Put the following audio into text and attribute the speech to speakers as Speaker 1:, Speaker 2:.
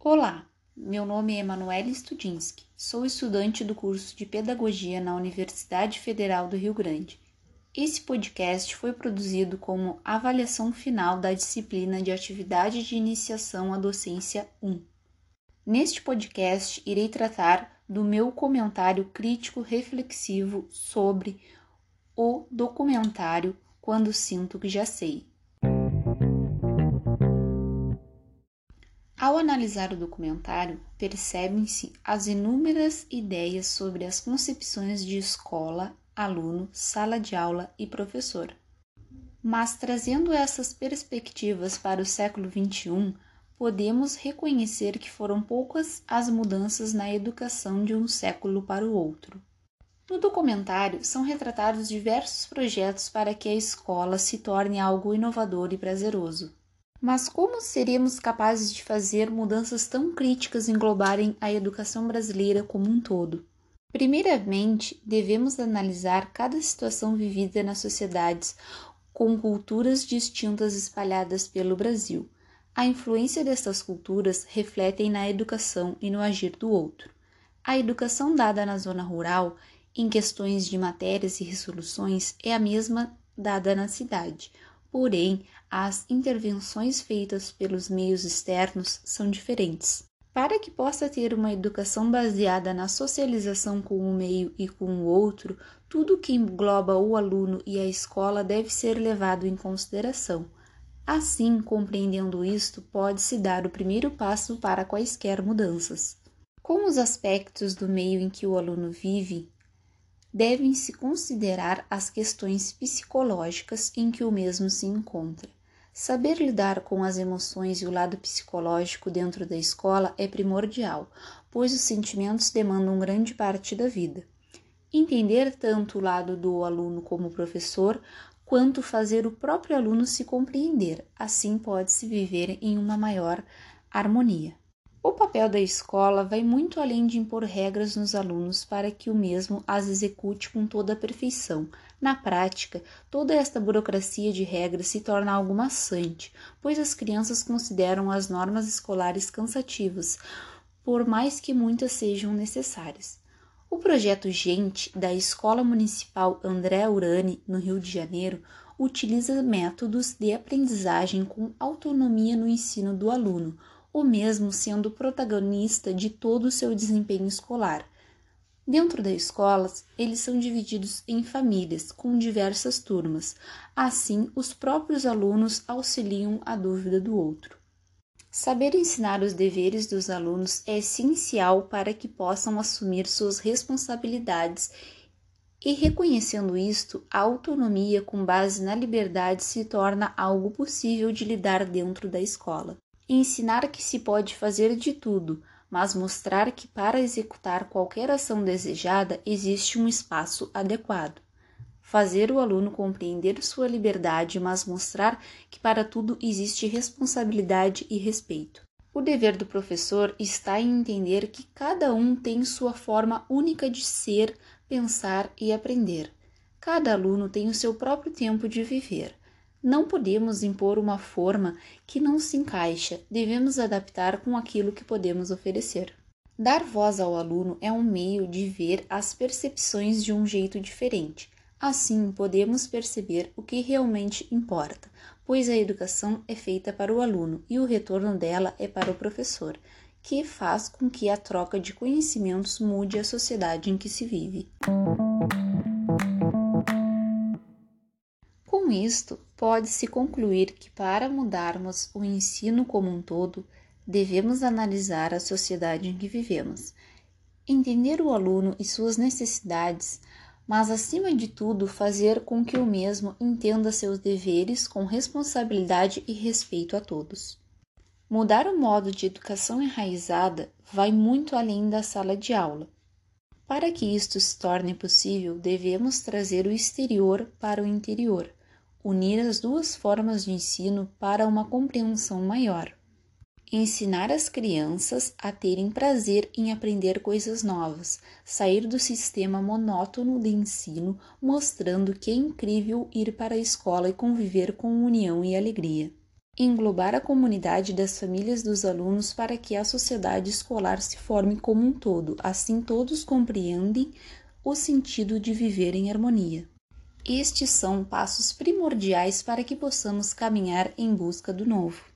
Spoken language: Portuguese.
Speaker 1: Olá, meu nome é Emanuele Studinski, sou estudante do curso de Pedagogia na Universidade Federal do Rio Grande. Esse podcast foi produzido como avaliação final da disciplina de Atividade de Iniciação à Docência 1. Neste podcast, irei tratar do meu comentário crítico reflexivo sobre o documentário Quando Sinto que Já Sei. Ao analisar o documentário, percebem-se as inúmeras ideias sobre as concepções de escola, aluno, sala de aula e professor. Mas trazendo essas perspectivas para o século XXI, podemos reconhecer que foram poucas as mudanças na educação de um século para o outro. No documentário são retratados diversos projetos para que a escola se torne algo inovador e prazeroso. Mas como seríamos capazes de fazer mudanças tão críticas englobarem a educação brasileira como um todo? Primeiramente, devemos analisar cada situação vivida nas sociedades com culturas distintas espalhadas pelo Brasil. A influência destas culturas refletem na educação e no agir do outro. A educação dada na zona rural, em questões de matérias e resoluções, é a mesma dada na cidade porém as intervenções feitas pelos meios externos são diferentes. Para que possa ter uma educação baseada na socialização com o meio e com o outro, tudo que engloba o aluno e a escola deve ser levado em consideração. Assim, compreendendo isto, pode-se dar o primeiro passo para quaisquer mudanças. Com os aspectos do meio em que o aluno vive, devem-se considerar as questões psicológicas em que o mesmo se encontra. Saber lidar com as emoções e o lado psicológico dentro da escola é primordial, pois os sentimentos demandam grande parte da vida. Entender tanto o lado do aluno como professor, quanto fazer o próprio aluno se compreender, assim pode-se viver em uma maior harmonia. O papel da escola vai muito além de impor regras nos alunos para que o mesmo as execute com toda a perfeição. Na prática, toda esta burocracia de regras se torna algo maçante, pois as crianças consideram as normas escolares cansativas, por mais que muitas sejam necessárias. O projeto Gente da Escola Municipal André Urani, no Rio de Janeiro, utiliza métodos de aprendizagem com autonomia no ensino do aluno o mesmo sendo protagonista de todo o seu desempenho escolar. Dentro da escola, eles são divididos em famílias, com diversas turmas. Assim, os próprios alunos auxiliam a dúvida do outro. Saber ensinar os deveres dos alunos é essencial para que possam assumir suas responsabilidades e reconhecendo isto, a autonomia com base na liberdade se torna algo possível de lidar dentro da escola ensinar que se pode fazer de tudo, mas mostrar que para executar qualquer ação desejada existe um espaço adequado. Fazer o aluno compreender sua liberdade, mas mostrar que para tudo existe responsabilidade e respeito. O dever do professor está em entender que cada um tem sua forma única de ser, pensar e aprender. Cada aluno tem o seu próprio tempo de viver. Não podemos impor uma forma que não se encaixa, devemos adaptar com aquilo que podemos oferecer. Dar voz ao aluno é um meio de ver as percepções de um jeito diferente. Assim, podemos perceber o que realmente importa, pois a educação é feita para o aluno e o retorno dela é para o professor, que faz com que a troca de conhecimentos mude a sociedade em que se vive. Com isto, pode-se concluir que para mudarmos o ensino como um todo, devemos analisar a sociedade em que vivemos, entender o aluno e suas necessidades, mas acima de tudo fazer com que o mesmo entenda seus deveres com responsabilidade e respeito a todos. Mudar o modo de educação enraizada vai muito além da sala de aula. Para que isto se torne possível, devemos trazer o exterior para o interior unir as duas formas de ensino para uma compreensão maior. Ensinar as crianças a terem prazer em aprender coisas novas, sair do sistema monótono de ensino, mostrando que é incrível ir para a escola e conviver com união e alegria. Englobar a comunidade das famílias dos alunos para que a sociedade escolar se forme como um todo, assim todos compreendem o sentido de viver em harmonia. Estes são passos primordiais para que possamos caminhar em busca do novo.